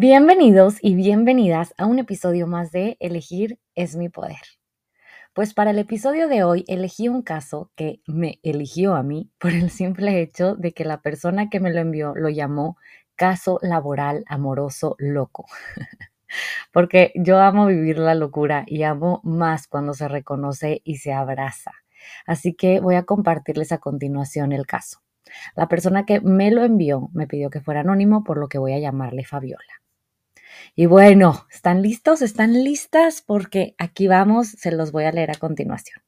Bienvenidos y bienvenidas a un episodio más de Elegir es mi poder. Pues para el episodio de hoy elegí un caso que me eligió a mí por el simple hecho de que la persona que me lo envió lo llamó caso laboral amoroso loco. Porque yo amo vivir la locura y amo más cuando se reconoce y se abraza. Así que voy a compartirles a continuación el caso. La persona que me lo envió me pidió que fuera anónimo, por lo que voy a llamarle Fabiola. Y bueno, ¿están listos? ¿Están listas? Porque aquí vamos, se los voy a leer a continuación.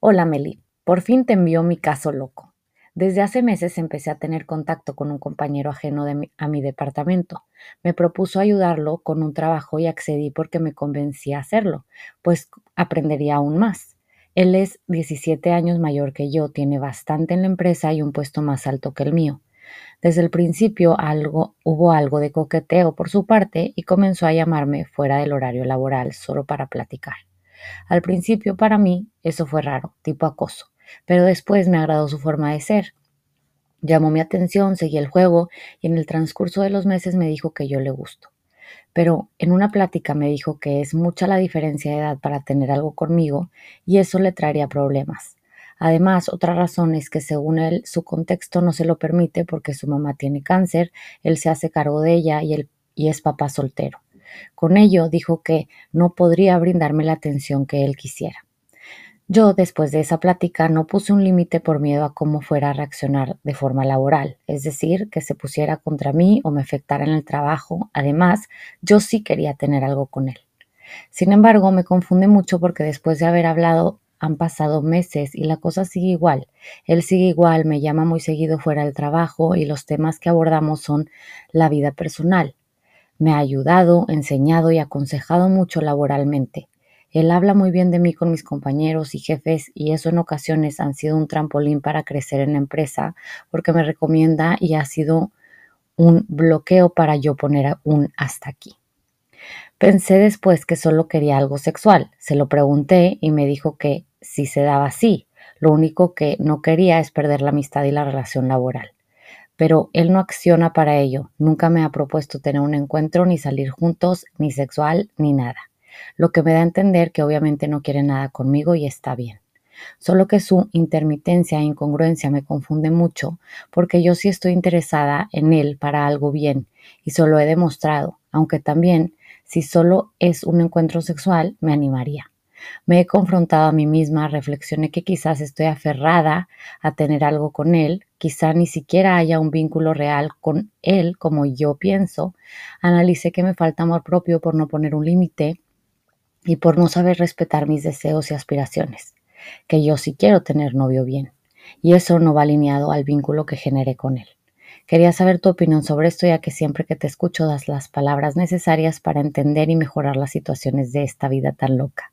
Hola Meli, por fin te envió mi caso loco. Desde hace meses empecé a tener contacto con un compañero ajeno a mi departamento. Me propuso ayudarlo con un trabajo y accedí porque me convencí a hacerlo, pues aprendería aún más. Él es 17 años mayor que yo, tiene bastante en la empresa y un puesto más alto que el mío. Desde el principio algo, hubo algo de coqueteo por su parte y comenzó a llamarme fuera del horario laboral solo para platicar. Al principio para mí eso fue raro, tipo acoso, pero después me agradó su forma de ser. Llamó mi atención, seguí el juego y en el transcurso de los meses me dijo que yo le gusto. Pero en una plática me dijo que es mucha la diferencia de edad para tener algo conmigo y eso le traería problemas. Además, otra razón es que según él, su contexto no se lo permite porque su mamá tiene cáncer, él se hace cargo de ella y, él, y es papá soltero. Con ello dijo que no podría brindarme la atención que él quisiera. Yo, después de esa plática, no puse un límite por miedo a cómo fuera a reaccionar de forma laboral, es decir, que se pusiera contra mí o me afectara en el trabajo. Además, yo sí quería tener algo con él. Sin embargo, me confunde mucho porque después de haber hablado han pasado meses y la cosa sigue igual. Él sigue igual, me llama muy seguido fuera del trabajo y los temas que abordamos son la vida personal. Me ha ayudado, enseñado y aconsejado mucho laboralmente. Él habla muy bien de mí con mis compañeros y jefes y eso en ocasiones han sido un trampolín para crecer en la empresa porque me recomienda y ha sido un bloqueo para yo poner un hasta aquí. Pensé después que solo quería algo sexual. Se lo pregunté y me dijo que si se daba así. Lo único que no quería es perder la amistad y la relación laboral. Pero él no acciona para ello. Nunca me ha propuesto tener un encuentro, ni salir juntos, ni sexual, ni nada. Lo que me da a entender que obviamente no quiere nada conmigo y está bien. Solo que su intermitencia e incongruencia me confunde mucho porque yo sí estoy interesada en él para algo bien y solo he demostrado, aunque también si solo es un encuentro sexual me animaría. Me he confrontado a mí misma, reflexioné que quizás estoy aferrada a tener algo con él, quizá ni siquiera haya un vínculo real con él como yo pienso. Analicé que me falta amor propio por no poner un límite y por no saber respetar mis deseos y aspiraciones, que yo sí quiero tener novio bien, y eso no va alineado al vínculo que generé con él. Quería saber tu opinión sobre esto, ya que siempre que te escucho das las palabras necesarias para entender y mejorar las situaciones de esta vida tan loca.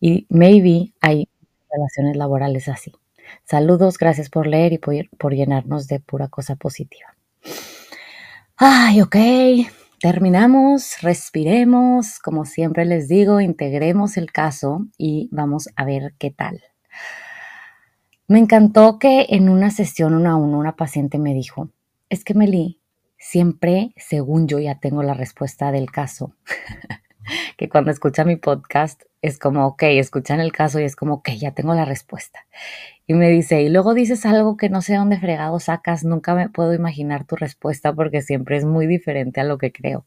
Y maybe hay relaciones laborales así. Saludos, gracias por leer y por, llenarnos de pura cosa positiva. Ay, ok, terminamos, respiremos, como siempre les digo, integremos el caso y vamos a ver qué tal. Me encantó que en una sesión uno a uno una paciente me dijo, es que Meli, siempre, según yo ya tengo la respuesta del caso. que cuando escucha mi podcast es como, ok, escuchan el caso y es como, ok, ya tengo la respuesta. Y me dice, y luego dices algo que no sé dónde fregado sacas, nunca me puedo imaginar tu respuesta porque siempre es muy diferente a lo que creo.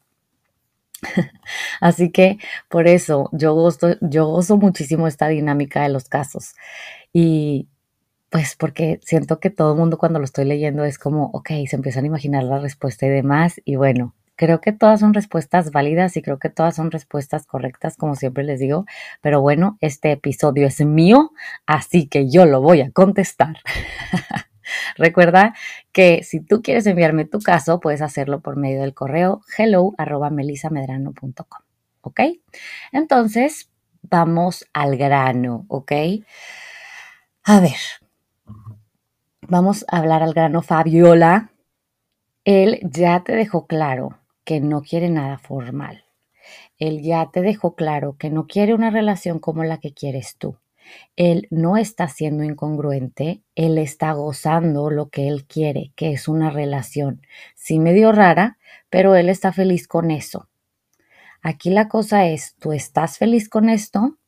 Así que por eso yo gozo, yo gozo muchísimo esta dinámica de los casos. Y pues porque siento que todo el mundo cuando lo estoy leyendo es como, ok, se empiezan a imaginar la respuesta y demás. Y bueno, creo que todas son respuestas válidas y creo que todas son respuestas correctas, como siempre les digo. Pero bueno, este episodio es mío, así que yo lo voy a contestar. Recuerda que si tú quieres enviarme tu caso, puedes hacerlo por medio del correo hello ¿Ok? Entonces, vamos al grano, ¿ok? A ver, vamos a hablar al grano. Fabiola, él ya te dejó claro que no quiere nada formal. Él ya te dejó claro que no quiere una relación como la que quieres tú. Él no está siendo incongruente, él está gozando lo que él quiere, que es una relación. Sí medio rara, pero él está feliz con eso. Aquí la cosa es, tú estás feliz con esto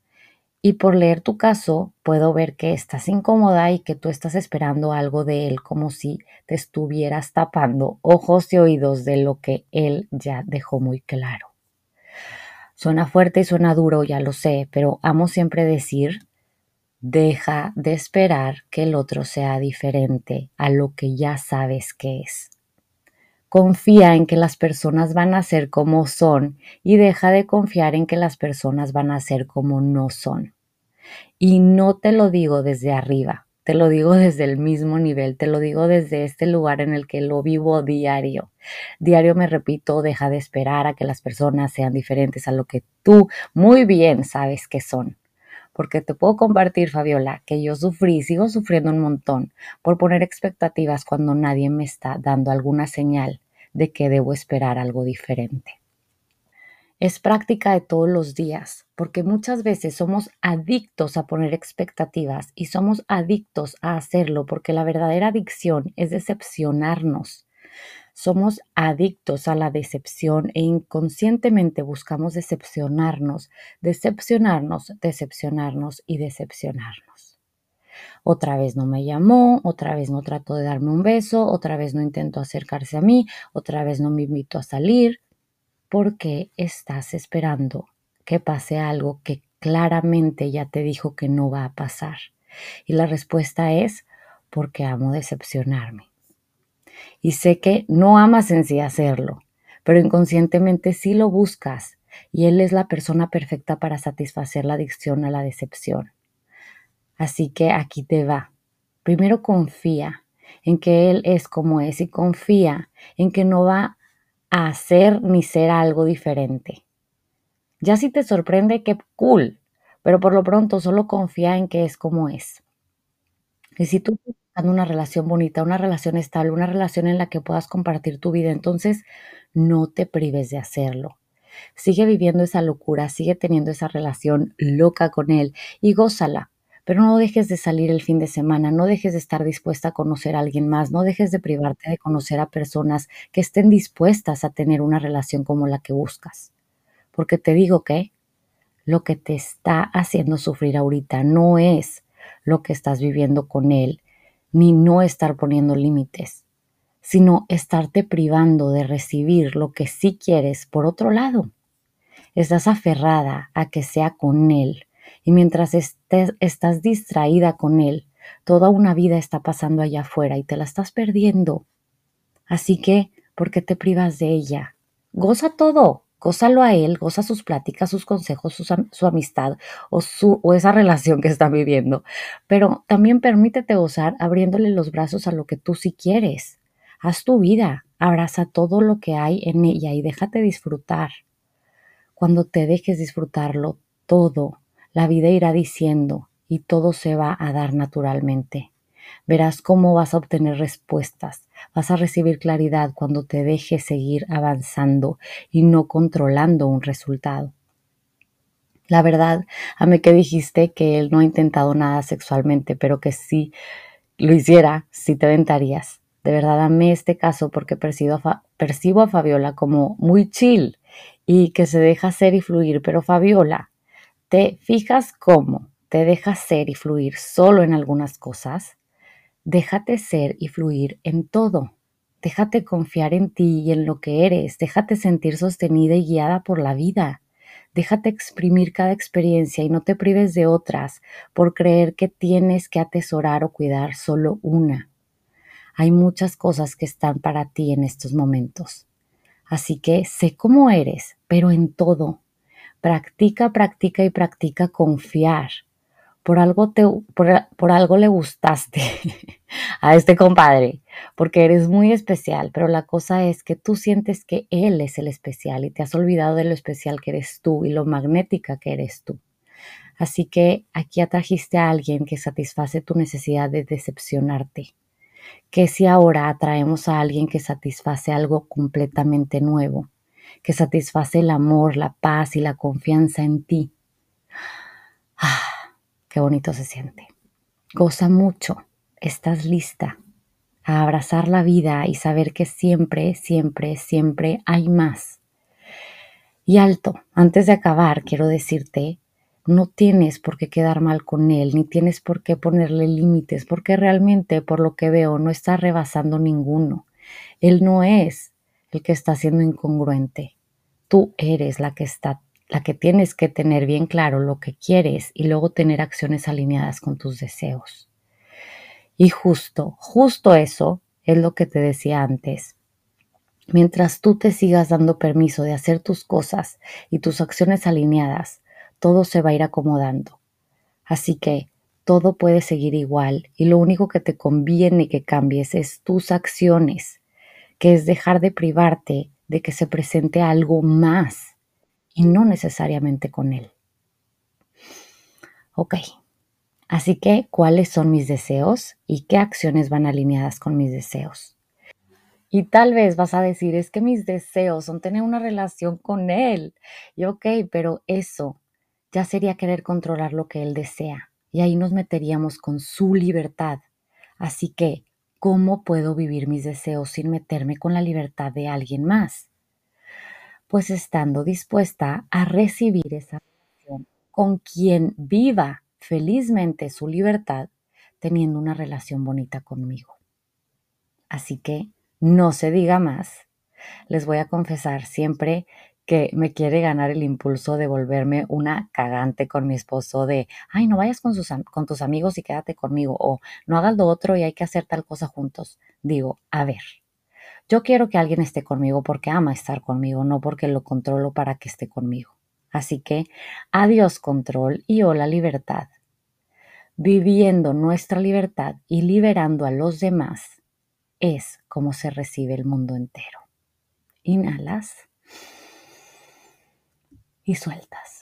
y por leer tu caso puedo ver que estás incómoda y que tú estás esperando algo de él como si te estuvieras tapando ojos y oídos de lo que él ya dejó muy claro. Suena fuerte y suena duro, ya lo sé, pero amo siempre decir Deja de esperar que el otro sea diferente a lo que ya sabes que es. Confía en que las personas van a ser como son y deja de confiar en que las personas van a ser como no son. Y no te lo digo desde arriba, te lo digo desde el mismo nivel, te lo digo desde este lugar en el que lo vivo diario. Diario me repito, deja de esperar a que las personas sean diferentes a lo que tú muy bien sabes que son porque te puedo compartir, Fabiola, que yo sufrí, sigo sufriendo un montón por poner expectativas cuando nadie me está dando alguna señal de que debo esperar algo diferente. Es práctica de todos los días, porque muchas veces somos adictos a poner expectativas y somos adictos a hacerlo porque la verdadera adicción es decepcionarnos somos adictos a la decepción e inconscientemente buscamos decepcionarnos, decepcionarnos, decepcionarnos y decepcionarnos. Otra vez no me llamó, otra vez no trató de darme un beso, otra vez no intentó acercarse a mí, otra vez no me invitó a salir. ¿Por qué estás esperando que pase algo que claramente ya te dijo que no va a pasar? Y la respuesta es porque amo decepcionarme y sé que no amas en sí hacerlo, pero inconscientemente sí lo buscas y Él es la persona perfecta para satisfacer la adicción a la decepción. Así que aquí te va. Primero confía en que Él es como es y confía en que no va a hacer ni ser algo diferente. Ya si te sorprende, qué cool, pero por lo pronto solo confía en que es como es. Y si tú una relación bonita, una relación estable, una relación en la que puedas compartir tu vida. Entonces, no te prives de hacerlo. Sigue viviendo esa locura, sigue teniendo esa relación loca con él y gózala. Pero no dejes de salir el fin de semana, no dejes de estar dispuesta a conocer a alguien más, no dejes de privarte de conocer a personas que estén dispuestas a tener una relación como la que buscas. Porque te digo que lo que te está haciendo sufrir ahorita no es lo que estás viviendo con él, ni no estar poniendo límites, sino estarte privando de recibir lo que sí quieres por otro lado. Estás aferrada a que sea con él y mientras estés, estás distraída con él, toda una vida está pasando allá afuera y te la estás perdiendo. Así que, ¿por qué te privas de ella? Goza todo, gózalo a él, goza sus pláticas, sus consejos, su, amistad o, su, o esa relación que están viviendo. Pero también permítete gozar abriéndole los brazos a lo que tú sí quieres. Haz tu vida, abraza todo lo que hay en ella y déjate disfrutar. Cuando te dejes disfrutarlo todo, la vida irá diciendo y todo se va a dar naturalmente. Verás cómo vas a obtener respuestas, vas a recibir claridad cuando te dejes seguir avanzando y no controlando un resultado. La verdad, a mí que dijiste que él no ha intentado nada sexualmente, pero que si lo hiciera, sí te aventarías. De verdad amé este caso porque percibo a, percibo a Fabiola como muy chill y que se deja ser y fluir, pero Fabiola, ¿te fijas cómo te deja ser y fluir solo en algunas cosas? Déjate ser y fluir en todo. déjate confiar en ti y en lo que eres, déjate sentir sostenida y guiada por la vida. Déjate exprimir cada experiencia y no te prives de otras por creer que tienes que atesorar o cuidar solo una. Hay muchas cosas que están para ti en estos momentos. Así que sé cómo eres, pero en todo. Practica, practica y practica confiar. Por algo, te, por, algo le gustaste a este compadre, porque eres muy especial, pero la cosa es que tú sientes que él es el especial y te has olvidado de lo especial que eres tú y lo magnética que eres tú. Así que aquí atrajiste a alguien que satisface tu necesidad de decepcionarte que si ahora atraemos a alguien que satisface algo completamente nuevo, que satisface el amor, la paz y la confianza en ti. Ah, qué bonito se siente. Goza mucho, estás lista a abrazar la vida y saber que siempre, siempre, siempre hay más. Y alto, antes de acabar, quiero decirte no tienes por qué quedar mal con él, ni tienes por qué ponerle límites, porque realmente, por lo que veo, no está rebasando ninguno. Él no es el que está siendo incongruente. Tú eres la que está, la que tienes que tener bien claro lo que quieres y luego tener acciones alineadas con tus deseos. Y justo, justo eso es lo que te decía antes. Mientras tú te sigas dando permiso de hacer tus cosas y tus acciones alineadas, todo se va a ir acomodando. Así que todo puede seguir igual y lo único que te conviene que cambies es tus acciones, que es dejar de privarte de que se presente algo más y no necesariamente con él. Ok, así que ¿cuáles son mis deseos y qué acciones van alineadas con mis deseos? Y tal vez vas a decir, es que mis deseos son tener una relación con él. Y ok, pero eso ya sería querer controlar lo que él desea, y ahí nos meteríamos con su libertad. Así que, ¿cómo puedo vivir mis deseos sin meterme con la libertad de alguien más? Pues estando dispuesta a recibir esa relación con quien viva felizmente su libertad, teniendo una relación bonita conmigo. Así que no se diga más. Les voy a confesar siempre que me quiere ganar el impulso de volverme una cagante con mi esposo de, ay, no vayas con, con tus amigos y quédate conmigo, o no hagas lo otro y hay que hacer tal cosa juntos. Digo, a ver, yo quiero que alguien esté conmigo porque ama estar conmigo, no porque lo controlo para que esté conmigo. Así que, adiós control y hola libertad. Viviendo nuestra libertad y liberando a los demás es como se recibe el mundo entero. Inhalas y sueltas.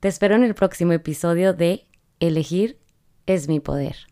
Te espero en el próximo episodio de Elegir es mi poder.